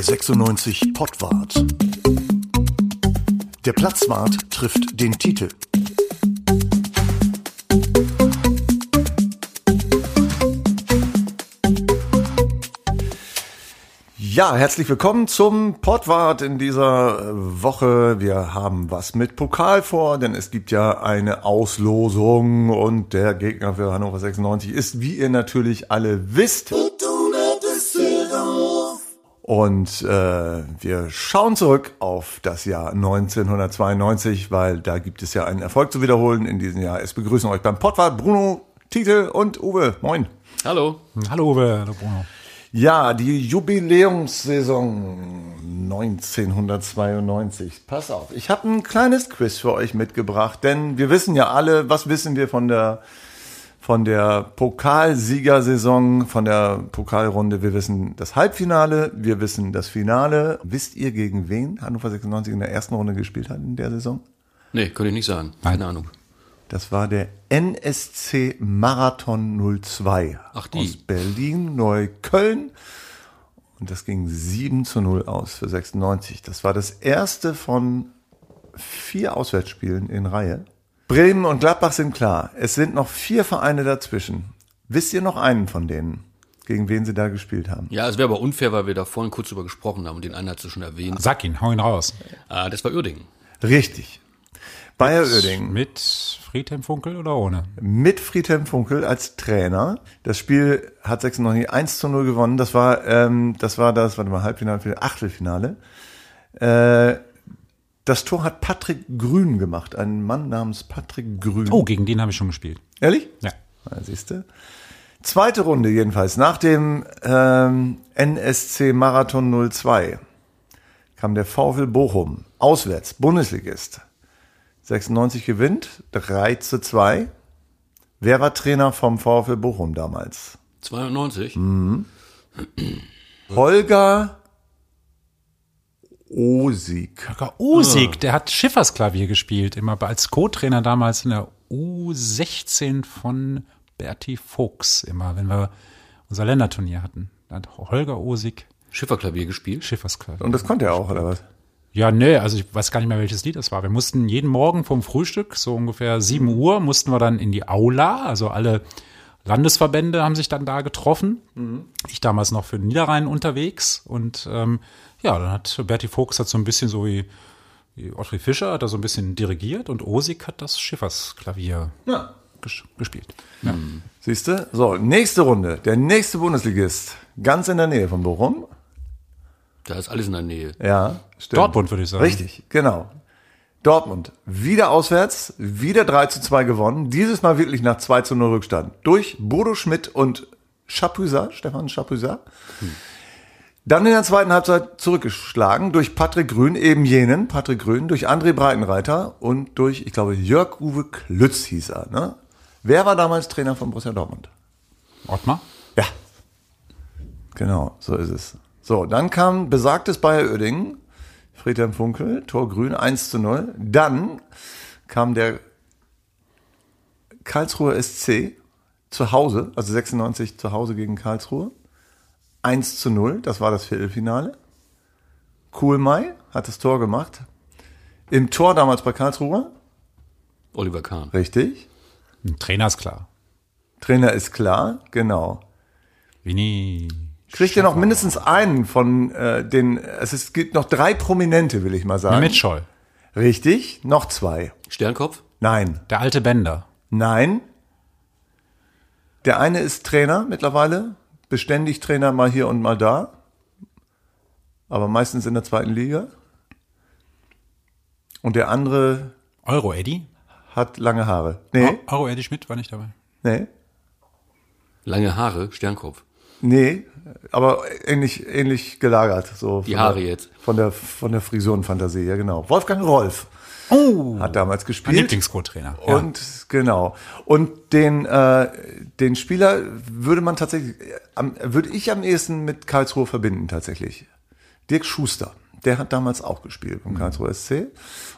Der 96 Pottwart. Der Platzwart trifft den Titel. Ja, herzlich willkommen zum Pottwart in dieser Woche. Wir haben was mit Pokal vor, denn es gibt ja eine Auslosung und der Gegner für Hannover 96 ist, wie ihr natürlich alle wisst. Und äh, wir schauen zurück auf das Jahr 1992, weil da gibt es ja einen Erfolg zu wiederholen in diesem Jahr. Es begrüßen euch beim Pottwart Bruno, Titel und Uwe. Moin. Hallo. Hallo Uwe, hallo Bruno. Ja, die Jubiläumssaison 1992. Pass auf, ich habe ein kleines Quiz für euch mitgebracht, denn wir wissen ja alle, was wissen wir von der von der Pokalsiegersaison, von der Pokalrunde. Wir wissen das Halbfinale, wir wissen das Finale. Wisst ihr, gegen wen Hannover 96 in der ersten Runde gespielt hat in der Saison? Nee, könnte ich nicht sagen. Keine Ahnung. Das war der NSC Marathon 02 Ach, die. aus Berlin, Neukölln. Und das ging 7 zu 0 aus für 96. Das war das erste von vier Auswärtsspielen in Reihe. Bremen und Gladbach sind klar. Es sind noch vier Vereine dazwischen. Wisst ihr noch einen von denen, gegen wen sie da gespielt haben? Ja, es wäre aber unfair, weil wir da vorhin kurz drüber gesprochen haben und den einen hast du schon erwähnt. Sag ihn, hau ihn raus. Ah, das war Uerdingen. Richtig. Bayer Oerding Mit Friedhelm Funkel oder ohne? mit Friedhelm Funkel als Trainer. Das Spiel hat 96 1 zu 0 gewonnen. Das war, ähm, das war das, warte mal, Halbfinale, Achtelfinale. Äh, das Tor hat Patrick Grün gemacht, ein Mann namens Patrick Grün. Oh, gegen den habe ich schon gespielt. Ehrlich? Ja. Siehst du. Zweite Runde jedenfalls. Nach dem ähm, NSC Marathon 02 kam der VfL Bochum, auswärts, Bundesligist. 96 gewinnt, 3 zu 2. Wer war Trainer vom VfL Bochum damals? 92? Holger Osig. Holger Usig, der hat Schiffersklavier gespielt, immer als Co-Trainer damals in der U16 von Berti Fuchs, immer, wenn wir unser Länderturnier hatten. Da hat Holger Usig Schifferklavier gespielt. Schiffersklavier. Und das konnte er auch, oder was? Ja, nee, also ich weiß gar nicht mehr, welches Lied das war. Wir mussten jeden Morgen vom Frühstück, so ungefähr 7 Uhr, mussten wir dann in die Aula. Also alle Landesverbände haben sich dann da getroffen. Ich damals noch für den Niederrhein unterwegs. Und ähm, ja, dann hat Berti Fuchs hat so ein bisschen so wie, wie Ottfried Fischer, hat er so ein bisschen dirigiert und Osik hat das Schiffersklavier Ja. ges gespielt. Ja. Siehst du? So, nächste Runde. Der nächste Bundesligist. Ganz in der Nähe von Bochum. Da ist alles in der Nähe. Ja, stimmt. Dortmund, würde ich sagen. Richtig, genau. Dortmund, wieder auswärts, wieder 3 zu 2 gewonnen. Dieses Mal wirklich nach 2 zu 0 Rückstand. Durch Bodo Schmidt und Chapuisat, Stefan Chapuisat. Dann in der zweiten Halbzeit zurückgeschlagen durch Patrick Grün, eben jenen, Patrick Grün, durch André Breitenreiter und durch, ich glaube, Jörg-Uwe Klütz hieß er. Ne? Wer war damals Trainer von Borussia Dortmund? Ottmar? Ja. Genau, so ist es. So, dann kam besagtes Bayer Oerdingen, Friedhelm Funkel, Tor Grün 1 zu 0. Dann kam der Karlsruher SC zu Hause, also 96 zu Hause gegen Karlsruhe. 1 zu 0, das war das Viertelfinale. Kuhlmei hat das Tor gemacht. Im Tor damals bei Karlsruhe, Oliver Kahn. richtig. Ein Trainer ist klar. Trainer ist klar, genau. Winnie. Kriegt ihr noch mindestens einen von äh, den, es ist, gibt noch drei Prominente, will ich mal sagen. Mehmet Scholl. Richtig, noch zwei. Sternkopf? Nein, Der alte Bender. nein. Der eine ist Trainer mittlerweile, beständig Trainer mal hier und mal da, aber meistens in der zweiten Liga. Und der andere Euro Eddie? hat lange Haare. Nee, Euro Eddie Schmidt war nicht dabei. nee, Lange Haare? Sternkopf. Nee, aber ähnlich, ähnlich gelagert. So Die Haare der, jetzt. Von der, von der Frisurenfantasie, ja genau. Wolfgang Rolf Oh, hat damals gespielt. Lieblingsco-Trainer. Ja. Und genau. Und den, äh, den Spieler würde man tatsächlich, äh, am, würde ich am ehesten mit Karlsruhe verbinden tatsächlich. Dirk Schuster. Der hat damals auch gespielt beim Karlsruhe SC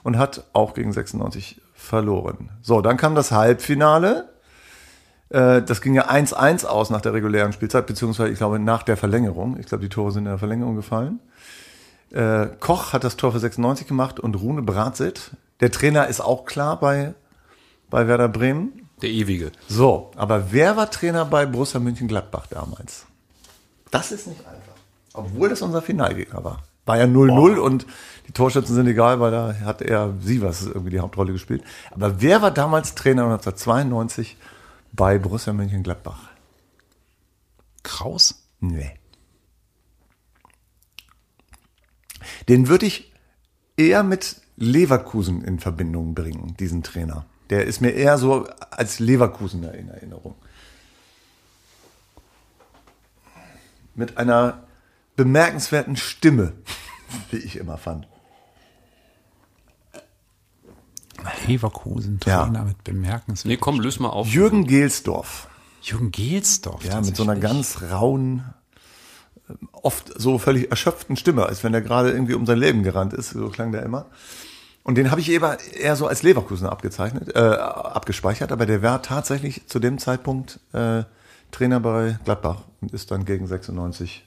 und hat auch gegen 96 verloren. So, dann kam das Halbfinale. Äh, das ging ja 1-1 aus nach der regulären Spielzeit, beziehungsweise ich glaube nach der Verlängerung. Ich glaube, die Tore sind in der Verlängerung gefallen. Äh, Koch hat das Tor für 96 gemacht und Rune Bratzit. Der Trainer ist auch klar bei, bei Werder Bremen. Der ewige. So, aber wer war Trainer bei Borussia München-Gladbach damals? Das ist nicht einfach. Obwohl das unser Finalgegner war. War ja 0-0 und die Torschützen sind egal, weil da hat er Sievers irgendwie die Hauptrolle gespielt. Aber wer war damals Trainer 1992 bei Borussia Mönchengladbach? Kraus? Nee. Den würde ich eher mit Leverkusen in Verbindung bringen, diesen Trainer. Der ist mir eher so als Leverkusener in Erinnerung. Mit einer bemerkenswerten Stimme, wie ich immer fand. Leverkusen, Ja. Trainer mit bemerkenswert. Nee, komm, löse mal auf. Jürgen Gelsdorf. Jürgen Gelsdorf. Ja, mit so einer ganz rauen, ähm, oft so völlig erschöpften Stimme, als wenn er gerade irgendwie um sein Leben gerannt ist. So klang der immer. Und den habe ich eher, eher so als Leverkusen abgezeichnet, äh, abgespeichert, aber der war tatsächlich zu dem Zeitpunkt äh, Trainer bei Gladbach und ist dann gegen 96.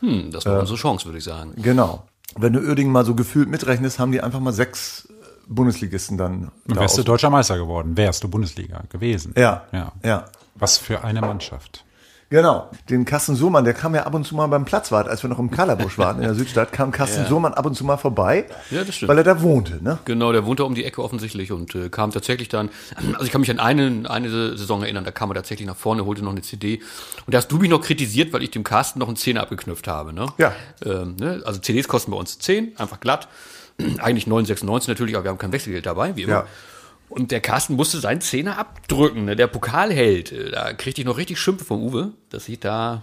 Hm, das war unsere Chance, würde ich sagen. Genau. Wenn du Uerdingen mal so gefühlt mitrechnest, haben die einfach mal sechs Bundesligisten dann. Und da wärst du deutscher Meister geworden, wärst du Bundesliga gewesen. ja, ja. ja. Was für eine Mannschaft. Genau. Den Carsten Sohmann, der kam ja ab und zu mal beim Platzwart, als wir noch im Kalabusch waren in der Südstadt, kam Carsten Sohmann ab und zu mal vorbei. Ja, das stimmt. Weil er da wohnte, ne? Genau, der wohnte um die Ecke offensichtlich und äh, kam tatsächlich dann, also ich kann mich an eine, eine Saison erinnern, da kam er tatsächlich nach vorne, holte noch eine CD und da hast du mich noch kritisiert, weil ich dem Carsten noch einen Zehner abgeknüpft habe, ne? Ja. Ähm, ne? Also CDs kosten bei uns 10, einfach glatt. Eigentlich 9,96 natürlich, aber wir haben kein Wechselgeld dabei, wie immer. Ja. Und der Carsten musste seinen Zehner abdrücken, ne? der Pokalheld. äh, Da kriegte ich noch richtig Schimpfe vom Uwe, dass ich da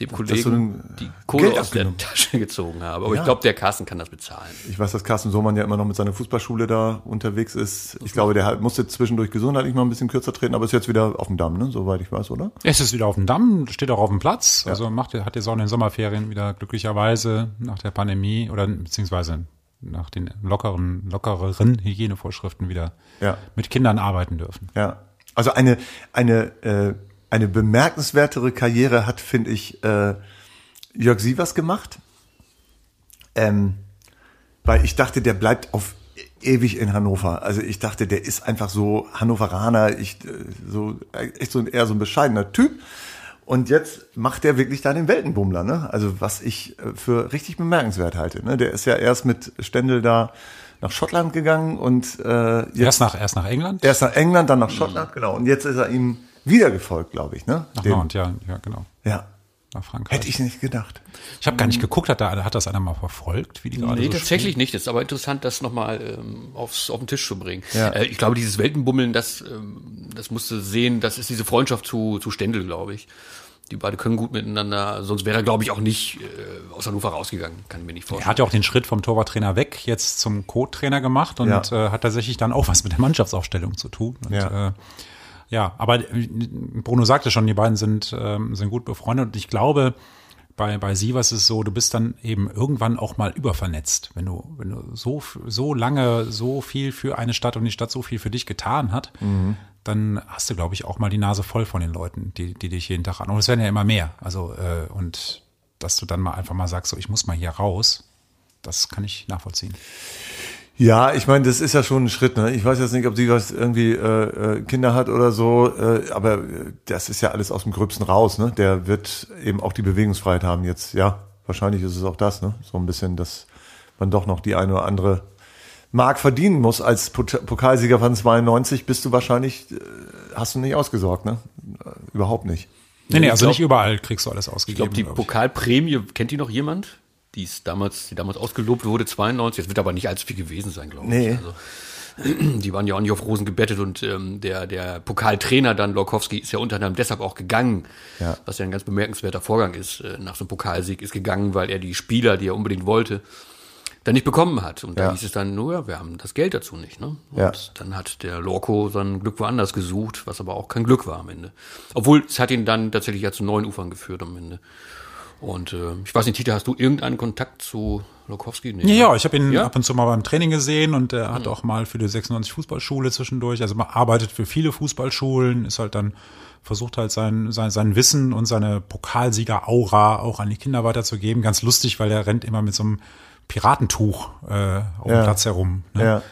dem Kollegen die Kohle Geld aus der. Tasche gezogen habe. Aber Ja. ich glaube, der Carsten kann das bezahlen. Ich weiß, dass Carsten Sohmann ja immer noch mit seiner Fußballschule da unterwegs ist. Ich glaube, der musste zwischendurch gesundheitlich mal ein bisschen kürzer treten, aber ist jetzt wieder auf dem Damm, ne? Soweit ich weiß, oder? Es ist wieder auf dem Damm, steht auch auf dem Platz. Also macht, hat jetzt auch in den Sommerferien wieder glücklicherweise nach der Pandemie oder beziehungsweise nach den lockeren, lockereren Hygienevorschriften wieder Ja. mit Kindern arbeiten dürfen. Ja. Also eine, eine, äh, eine bemerkenswertere Karriere hat, finde ich, äh, Jörg Sievers gemacht. Ähm, weil ich dachte, der bleibt auf e- ewig in Hannover. Also ich dachte, der ist einfach so Hannoveraner, ich, äh, so, äh, echt so ein, eher so ein bescheidener Typ. Und jetzt macht der wirklich da den Weltenbummler, ne? Also was ich äh, für richtig bemerkenswert halte. Ne? Der ist ja erst mit Stendel da nach Schottland gegangen und äh, jetzt Erst nach, erst nach England? Erst nach England, dann nach Schottland, genau. Und jetzt ist er ihm wieder gefolgt, glaube ich, ne? nach Nantes, ja, ja, genau. Ja. Nach Frankreich. Hätte ich nicht gedacht. Ich habe gar nicht geguckt, hat, da, hat das einer mal verfolgt, wie die gerade Nee, so tatsächlich nicht. Das ist aber interessant, das nochmal ähm, aufs, auf den Tisch zu bringen. Ja. Äh, ich glaube, dieses Weltenbummeln, das, ähm, das musste sehen, das ist diese Freundschaft zu, zu Stendel, glaube ich. Die beide können gut miteinander, sonst wäre er, glaube ich, auch nicht äh, aus Hannover rausgegangen. Kann ich mir nicht Er vorstellen. hat ja auch den Schritt vom Torwarttrainer weg jetzt zum Co-Trainer gemacht und Ja. äh, hat tatsächlich dann auch was mit der Mannschaftsaufstellung zu tun. Und, Ja. Äh, ja, aber äh, Bruno sagte schon, die beiden sind, ähm, sind gut befreundet und ich glaube, bei, bei Sievers ist es so, du bist dann eben irgendwann auch mal übervernetzt. Wenn du, wenn du so, so lange so viel für eine Stadt und die Stadt so viel für dich getan hat, dann hast du, glaube ich, auch mal die Nase voll von den Leuten, die, die dich jeden Tag an. Und es werden ja immer mehr. Also, äh, und dass du dann mal einfach mal sagst, so, ich muss mal hier raus, das kann ich nachvollziehen. Ja, ich meine, das ist ja schon ein Schritt. Ne? Ich weiß jetzt nicht, ob sie was irgendwie äh, äh, Kinder hat oder so, äh, aber äh, das ist ja alles aus dem Gröbsten raus. Ne? Der wird eben auch die Bewegungsfreiheit haben jetzt. Ja, wahrscheinlich ist es auch das. Ne? So ein bisschen, dass man doch noch die eine oder andere Mark verdienen muss als Pokalsieger von 92. Bist du wahrscheinlich, äh, hast du nicht ausgesorgt, ne? Äh, Überhaupt nicht. Nee, nee, ich also glaub- nicht überall kriegst du alles Ich ausgegeben. glaube, die glaub Pokalprämie, kennt die noch jemand? Die ist damals, die damals ausgelobt wurde, 92. Jetzt wird aber nicht allzu viel gewesen sein, glaube Nee. ich. Also, die waren ja auch nicht auf Rosen gebettet und ähm, der, der Pokaltrainer dann, Lorkowski, ist ja unter anderem deshalb auch gegangen, Ja. was ja ein ganz bemerkenswerter Vorgang ist, äh, nach so einem Pokalsieg, ist gegangen, weil er die Spieler, die er unbedingt wollte, dann nicht bekommen hat. Und da Ja. hieß es dann nur, ja, wir haben das Geld dazu nicht. Ne? Und Ja. dann hat der Lorco sein Glück woanders gesucht, was aber auch kein Glück war am Ende. Obwohl, es hat ihn dann tatsächlich ja zu neuen Ufern geführt am Ende. Und äh, ich weiß nicht, Tita, hast du irgendeinen Kontakt zu Lokowski? Nee, Ja, ne? ja, ich habe ihn Ja? ab und zu mal beim Training gesehen und er hat auch mal für die 96 Fußballschule zwischendurch, also man arbeitet für viele Fußballschulen, ist halt dann versucht halt sein, sein, sein Wissen und seine Pokalsieger-Aura auch an die Kinder weiterzugeben. Ganz lustig, weil er rennt immer mit so einem Piratentuch äh, auf dem Ja. Platz herum. Ne? Ja.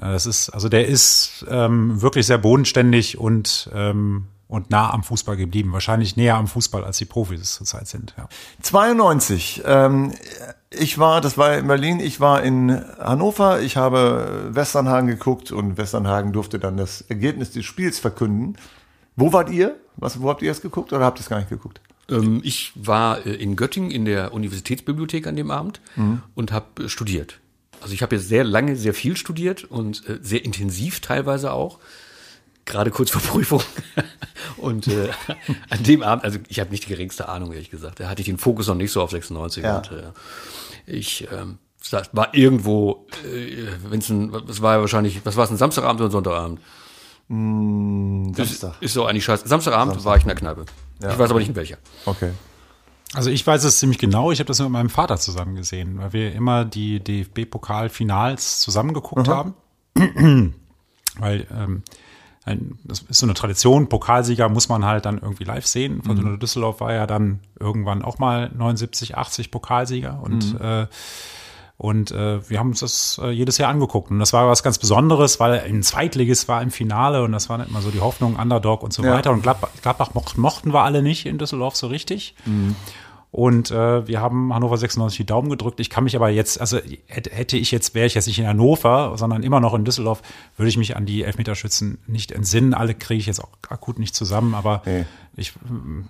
Ja, Das ist, also der ist ähm, wirklich sehr bodenständig und, ähm, und nah am Fußball geblieben. Wahrscheinlich näher am Fußball, als die Profis zurzeit sind. Ja. 92. Ähm, ich war, das war in Berlin, ich war in Hannover, ich habe Westernhagen geguckt und Westernhagen durfte dann das Ergebnis des Spiels verkünden. Wo wart ihr? Was, wo habt ihr es geguckt oder habt ihr es gar nicht geguckt? Ähm, ich war äh, in Göttingen in der Universitätsbibliothek an dem Abend und habe äh, studiert. Also ich habe jetzt sehr lange, sehr viel studiert und äh, sehr intensiv teilweise auch. Gerade kurz vor Prüfung. und äh, an dem Abend, also ich habe nicht die geringste Ahnung, ehrlich gesagt. Da hatte ich den Fokus noch nicht so auf 96. Ja. Und äh, ich ähm, war irgendwo, äh, wenn es ein, was war ja wahrscheinlich, was war es, ein Samstagabend oder ein Sonntagabend? Samstag. Ist so eigentlich scheiße. Samstagabend war ich in der Kneipe. Ich weiß aber nicht in welcher. Okay. Also ich weiß es ziemlich genau. Ich habe das mit meinem Vater zusammen gesehen, weil wir immer die DFB-Pokalfinals zusammengeguckt haben. weil ähm, ein, das ist so eine Tradition. Pokalsieger muss man halt dann irgendwie live sehen. Fortuna Düsseldorf war ja dann irgendwann auch mal 79, 80 Pokalsieger und äh, und äh, wir haben uns das äh, jedes Jahr angeguckt. Und das war was ganz Besonderes, weil ein Zweitligist war im Finale und das war immer so die Hoffnung, Underdog und so Ja. weiter. Und Gladbach, Gladbach moch- mochten wir alle nicht in Düsseldorf so richtig. Und äh, wir haben Hannover 96 die Daumen gedrückt. Ich kann mich aber jetzt, also hätte hätte ich jetzt, wäre ich jetzt nicht in Hannover, sondern immer noch in Düsseldorf, würde ich mich an die Elfmeterschützen nicht entsinnen. Alle kriege ich jetzt auch akut nicht zusammen, aber Nee. ich,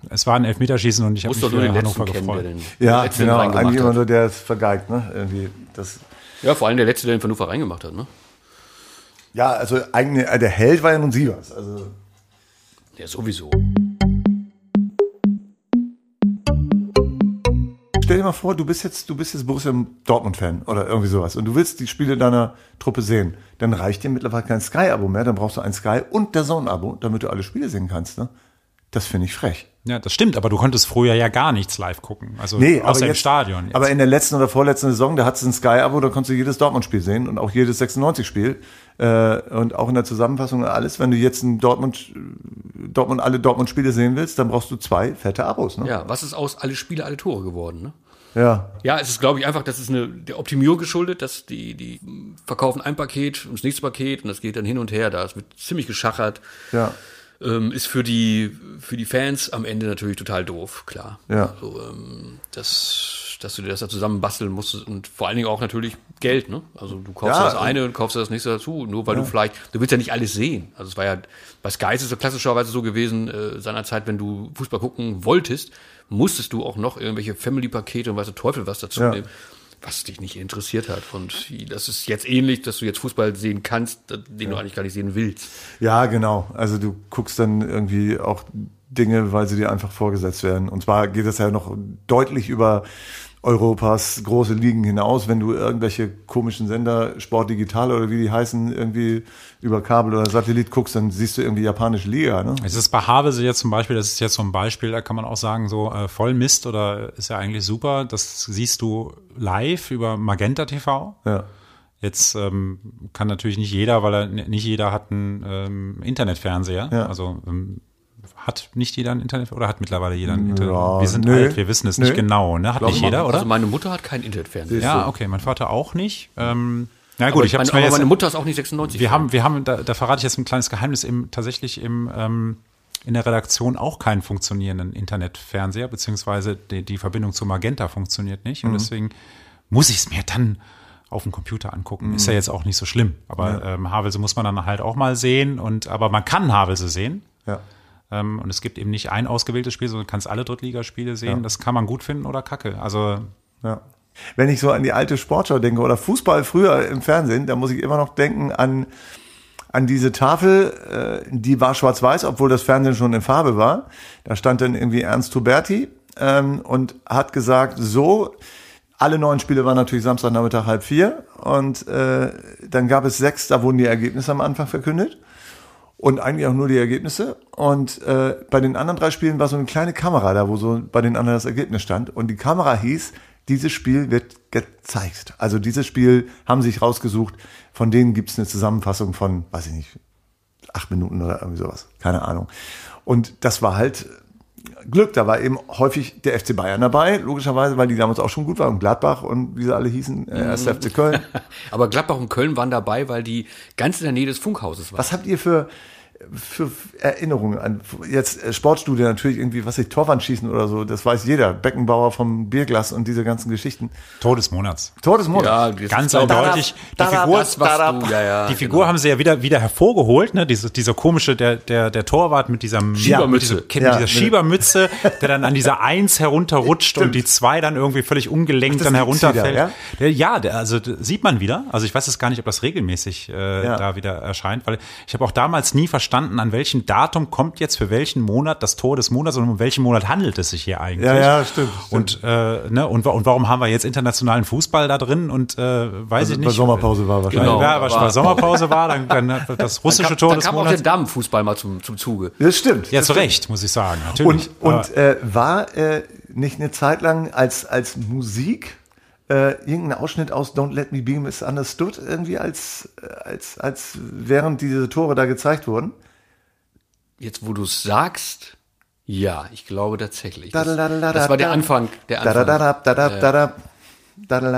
es war ein Elfmeterschießen und ich habe mich für Hannover kennen, der gefreut. den, Ja, genau. Eigentlich immer nur der ist vergeigt, ne? Irgendwie das. Ja, vor allem der letzte, der den Hannover reingemacht hat, ne? Ja, also eigentlich, äh, der Held war ja nun Sievers. Also Der sowieso. Mal vor, du bist jetzt, du bist jetzt Borussia Dortmund-Fan oder irgendwie sowas und du willst die Spiele deiner Truppe sehen. Dann reicht dir mittlerweile kein Sky-Abo mehr, dann brauchst du ein Sky und der Zone-Abo, damit du alle Spiele sehen kannst. Ne? Das finde ich frech. Ja, das stimmt, aber du konntest früher ja gar nichts live gucken. Also Nee, außer aber im jetzt, Stadion. Jetzt. Aber in der letzten oder vorletzten Saison, da hattest du ein Sky-Abo, da konntest du jedes Dortmund-Spiel sehen und auch jedes 96-Spiel. Äh, und auch in der Zusammenfassung und alles. Wenn du jetzt ein Dortmund, Dortmund, alle Dortmund-Spiele sehen willst, dann brauchst du zwei fette Abos. Ne? Ja, was ist aus alle Spiele, alle Tore geworden, ne? Ja. Ja, es ist, glaube ich, einfach, das ist eine, der Optimierung geschuldet, dass die, die verkaufen ein Paket und das nächste Paket und das geht dann hin und her, da es wird ziemlich geschachert. Ja. Ähm, ist für die, für die Fans am Ende natürlich total doof, klar. Ja. Also, ähm, das, dass du dir das da zusammen basteln musst und vor allen Dingen auch natürlich Geld, ne? Also du kaufst Ja, das eine und kaufst das nächste dazu, nur weil du vielleicht, du willst ja nicht alles sehen. Also es war ja, bei Sky ist es ja klassischerweise so gewesen, äh, seinerzeit, wenn du Fußball gucken wolltest, musstest du auch noch irgendwelche Family-Pakete und weiß der Teufel was dazu Ja. nehmen, was dich nicht interessiert hat. Und das ist jetzt ähnlich, dass du jetzt Fußball sehen kannst, den du eigentlich gar nicht sehen willst. Ja, genau. Also du guckst dann irgendwie auch Dinge, weil sie dir einfach vorgesetzt werden. Und zwar geht es ja noch deutlich über Europas große Ligen hinaus, wenn du irgendwelche komischen Sender, Sport Digital oder wie die heißen, irgendwie über Kabel oder Satellit guckst, dann siehst du irgendwie japanische Liga, ne? Es ist bei Havelse jetzt zum Beispiel, das ist jetzt so ein Beispiel, da kann man auch sagen, so äh, voll Mist oder ist ja eigentlich super. Das siehst du live über Magenta TV. Ja. Jetzt ähm, kann natürlich nicht jeder, weil er nicht jeder hat einen ähm, Internetfernseher. Ja. Also ähm, hat nicht jeder ein Internet oder hat mittlerweile jeder ein Internet? Ja, wir sind nö. alt, wir wissen es nicht Nö. genau. Ne? Hat nicht jeder, oder? Also meine Mutter hat kein Internetfernsehen. ja, okay, mein Vater auch nicht. Ähm, na gut, Gut, ich habe meine, aber meine Mutter ist auch nicht 96. wir haben, wir haben, da, da verrate ich jetzt ein kleines Geheimnis, im, tatsächlich im, ähm, in der Redaktion auch keinen funktionierenden Internetfernseher, beziehungsweise die, die Verbindung zu Magenta funktioniert nicht. Und deswegen muss ich es mir dann auf dem Computer angucken. Ist ja jetzt auch nicht so schlimm. Aber ähm, Havelse muss man dann halt auch mal sehen. Und aber man kann Havelse sehen. Ja. Ähm, und es gibt eben nicht ein ausgewähltes Spiel, sondern du kannst alle Drittligaspiele sehen. Das kann man gut finden oder kacke. Also Ja. Wenn ich so an die alte Sportschau denke oder Fußball früher im Fernsehen, da muss ich immer noch denken an, an diese Tafel, äh, die war schwarz-weiß, obwohl das Fernsehen schon in Farbe war. Da stand dann irgendwie Ernst Huberti ähm, und hat gesagt, so, alle neun Spiele waren natürlich Samstagnachmittag halb vier und äh, dann gab es sechs, da wurden die Ergebnisse am Anfang verkündet. Und eigentlich auch nur die Ergebnisse. Und äh, bei den anderen drei Spielen war so eine kleine Kamera da, wo so bei den anderen das Ergebnis stand. Und die Kamera hieß, dieses Spiel wird gezeigt. Also dieses Spiel haben sich rausgesucht. Von denen gibt es eine Zusammenfassung von, weiß ich nicht, acht Minuten oder irgendwie sowas. Keine Ahnung. Und das war halt Glück. Da war eben häufig der FC Bayern dabei, logischerweise, weil die damals auch schon gut waren. Und Gladbach und wie sie alle hießen, äh, erst FC Köln. Aber Gladbach und Köln waren dabei, weil die ganz in der Nähe des Funkhauses waren. Was habt ihr für, für Erinnerungen an jetzt äh, Sportstudio natürlich irgendwie, was ich Torwand schießen oder so, das weiß jeder. Beckenbauer vom Bierglas und diese ganzen Geschichten. Tor des Monats. Tor des Monats. Ja, Ganz eindeutig. Die Figur, das, was du, ja, ja, die Figur haben sie ja wieder, wieder hervorgeholt, ne? Diese, dieser komische, der, der, der Torwart mit dieser Schiebermütze. Mit dieser, dieser Schiebermütze, der dann an dieser Eins herunterrutscht und die zwei dann irgendwie völlig ungelenkt Ach, dann herunterfällt. wieder, Der, ja, der, also sieht man wieder. Also ich weiß es gar nicht, ob das regelmäßig äh, Ja. da wieder erscheint, weil ich habe auch damals nie verstanden, an welchem Datum kommt jetzt für welchen Monat das Tor des Monats und um welchen Monat handelt es sich hier eigentlich. Ja, ja, stimmt, Und, äh, ne, und, und warum haben wir jetzt internationalen Fußball da drin und äh, weiß Also ich nicht. Sommerpause war wahrscheinlich. Genau. Ja, weil schon Sommerpause war, dann, dann das russische da, Tor da des kam auch der Damenfußball mal zum, zum Zuge. Das stimmt. Ja, das zu stimmt. Recht, muss ich sagen. Natürlich. Und, und äh, war äh, nicht eine Zeit lang als, als Musik äh, irgendein Ausschnitt aus Don't Let Me Be Misunderstood irgendwie als, äh, als, als während diese Tore da gezeigt wurden? Jetzt, wo du es sagst, ja, ich glaube tatsächlich. Das, das war der Anfang. Der Anfang.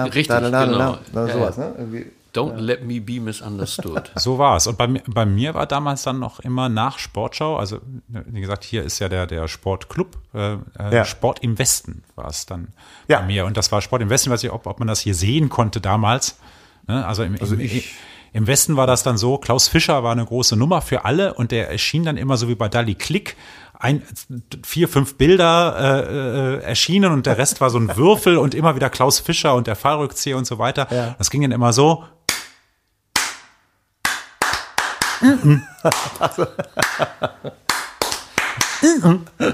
Richtig, genau. Na, Sowas, ne? Irgendwie. Don't let me be misunderstood. So war es. Und bei mir, bei mir war damals dann noch immer nach Sportschau, also wie gesagt, hier ist ja der, der Sportclub, äh, äh, Ja. Sport im Westen war es dann Ja. bei mir. Und das war Sport im Westen, weiß ich, ob, ob man das hier sehen konnte damals. Ne? Also, im, Also im, ich- im Westen war das dann so, Klaus Fischer war eine große Nummer für alle und der erschien dann immer so wie bei Dali Klick. Ein, vier, fünf Bilder äh, äh, erschienen und der Rest war so ein Würfel und immer wieder Klaus Fischer und der Fallrückzieher und so weiter. Ja. Das ging dann immer so.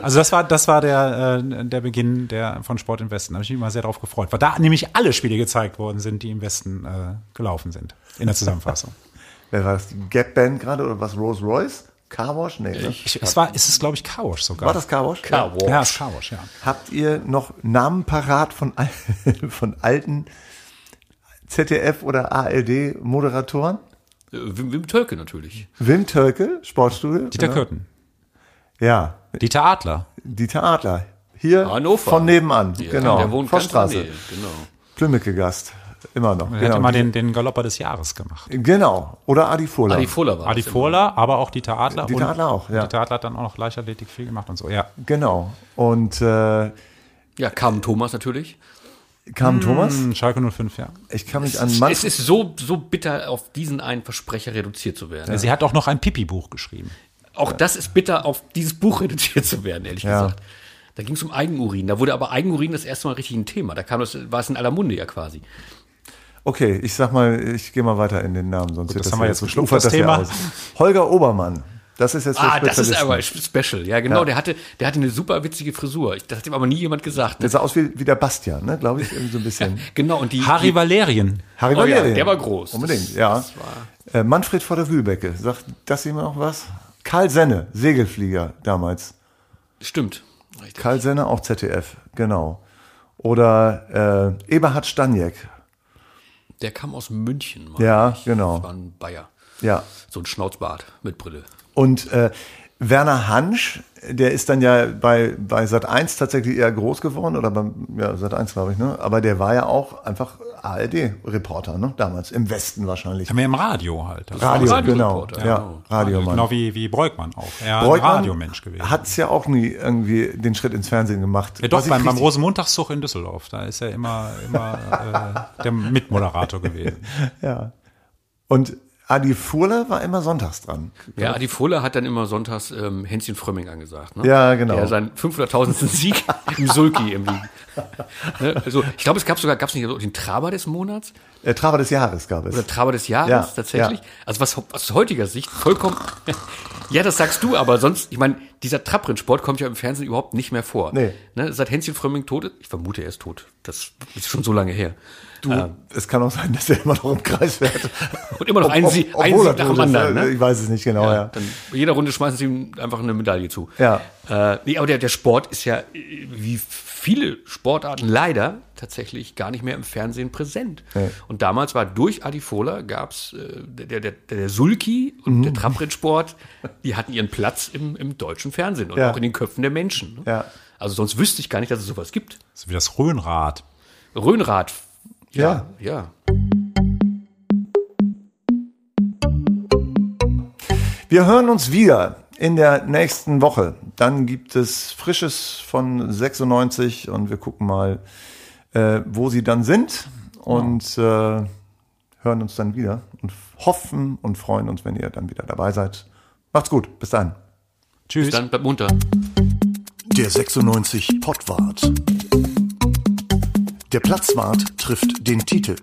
Also das war, das war der, äh, der Beginn der, von Sport im Westen. Da habe ich mich immer sehr darauf gefreut, weil da nämlich alle Spiele gezeigt worden sind, die im Westen äh, gelaufen sind, in der Zusammenfassung. Wer war das? Die Gap Band gerade oder was? Rolls Royce? Car Wash? Nee, ne? Ich, es war, es ist, glaube ich, Kaosch sogar. War das Car Wash? Car Wash. Ja, ist Kaosch, ja. Habt ihr noch Namen parat von, von alten ZDF oder ARD Moderatoren? Äh, Wim, Wim Tölke natürlich. Wim Tölke, Sportstudio. Dieter genau. Kürten. Ja, Dieter Adler. Dieter Adler. Hier Hannover. von nebenan. Ja, genau. Der wohnt vor ganz in der Straße. Nähe, Genau. Plümmecke Gast. Immer noch. Er genau. hat immer den, den Galopper des Jahres gemacht. genau. Oder Adi Fohler. Adi Fuller war Adi das immer. Fohler, aber auch Dieter Adler. Dieter und Adler auch, ja. Dieter Adler hat dann auch noch Leichtathletik viel gemacht und so, ja. Genau. Und äh, Ja, Carmen Thomas natürlich. Kam Thomas. Hm, Schalke 05, ja. Ich kann mich an Es Manfred, ist so, so bitter, auf diesen einen Versprecher reduziert zu werden. Sie hat auch noch ein Pipi-Buch geschrieben. Auch das ist bitter, auf dieses Buch reduziert zu werden, ehrlich Ja. gesagt. Da ging es um Eigenurin. Da wurde aber Eigenurin das erste Mal richtig ein Thema. Da kam das, war es in aller Munde ja quasi. Okay, ich sag mal, ich gehe mal weiter in den Namen, sonst wird das das, haben wir ja- jetzt geschluckt, ufert das ja Thema. aus. Holger Obermann. Das ist jetzt für Ah, das ist aber special. Ja, genau. Ja. Der hatte, der hatte eine super witzige Frisur. Ich, das hat ihm aber nie jemand gesagt. Der sah aus wie, wie der Bastian, ne? glaube ich, irgendwie so ein bisschen. Genau. Und die, Harry die, Valerien. Harry Oh ja, Valerian. der war groß. Unbedingt, Das- ja. das war- Äh, Manfred vor der Wühlbecke. Sagt das jemand noch was? Karl Senne, Segelflieger damals. stimmt. Richtig. Karl Senne, auch ZDF, genau. Oder äh, Eberhard Staniek. Der kam aus München. Mann. Ja, genau. Das war ein Bayer. Ja. So ein Schnauzbart mit Brille. Und äh, Werner Hansch, der ist dann ja bei, bei Sat 1 tatsächlich eher groß geworden, oder beim ja, Sat 1, glaube ich, ne? Aber der war ja auch einfach ARD-Reporter, ne? Damals, im Westen wahrscheinlich. Haben wir im Radio halt. Also Radio, Radio- genau. Ja, genau. Radiomann. Genau wie, wie Breukmann auch. Er ein Breukmann Radiomensch gewesen. Hat es ja auch nie irgendwie den Schritt ins Fernsehen gemacht. ja, doch, beim, beim Rosenmontagszug in Düsseldorf. Da ist er immer, immer äh, der Mitmoderator gewesen. Ja. Und Adi Furler war immer sonntags dran. Ja, Adi Fuller hat dann immer sonntags ähm, Hänschen Frömming angesagt. Ne? Ja, genau. Der seinen 500.000. Sieg im Sulki irgendwie. ne? Also, ich glaube, es gab sogar, gab es nicht so den Traber des Monats? Äh, Traber des Jahres gab es. Oder Traber des Jahres Ja, tatsächlich. ja. Also was aus heutiger Sicht vollkommen. ja, das sagst du, aber sonst, ich meine, dieser Trabrennsport kommt ja im Fernsehen überhaupt nicht mehr vor. Nee. Ne, seit Hänschen Frömming tot ist, ich vermute, er ist tot. Das ist schon so lange her. Du, es kann auch sein, dass er immer noch im Kreis fährt. Und immer noch ein Ob- Sie- ob- ein obwohl Sieg nach dem anderen, ne? Ich weiß es nicht genau, ja. Dann bei jeder Runde schmeißen sie ihm einfach eine Medaille zu. Ja. Äh, nee, aber der, der Sport ist ja, wie viele Sportarten leider tatsächlich gar nicht mehr im Fernsehen präsent. Nee. Und damals war durch Adi Fohler gab's äh, der, der, der, der Sulki und Mhm. der Trabrennsport, die hatten ihren Platz im, im deutschen Fernsehen und Ja. auch in den Köpfen der Menschen. ne? Ja. Also sonst wüsste ich gar nicht, dass es sowas gibt. So wie das Rhönrad. Rhönrad. Ja. Ja. Wir hören uns wieder in der nächsten Woche. Dann gibt es Frisches von 96 und wir gucken mal, äh, wo sie dann sind und äh, hören uns dann wieder und hoffen und freuen uns, wenn ihr dann wieder dabei seid. Macht's gut. Bis dann. Tschüss. Dann bleibt munter. Der 96 Pottwart. Der Platzwart trifft den Titel.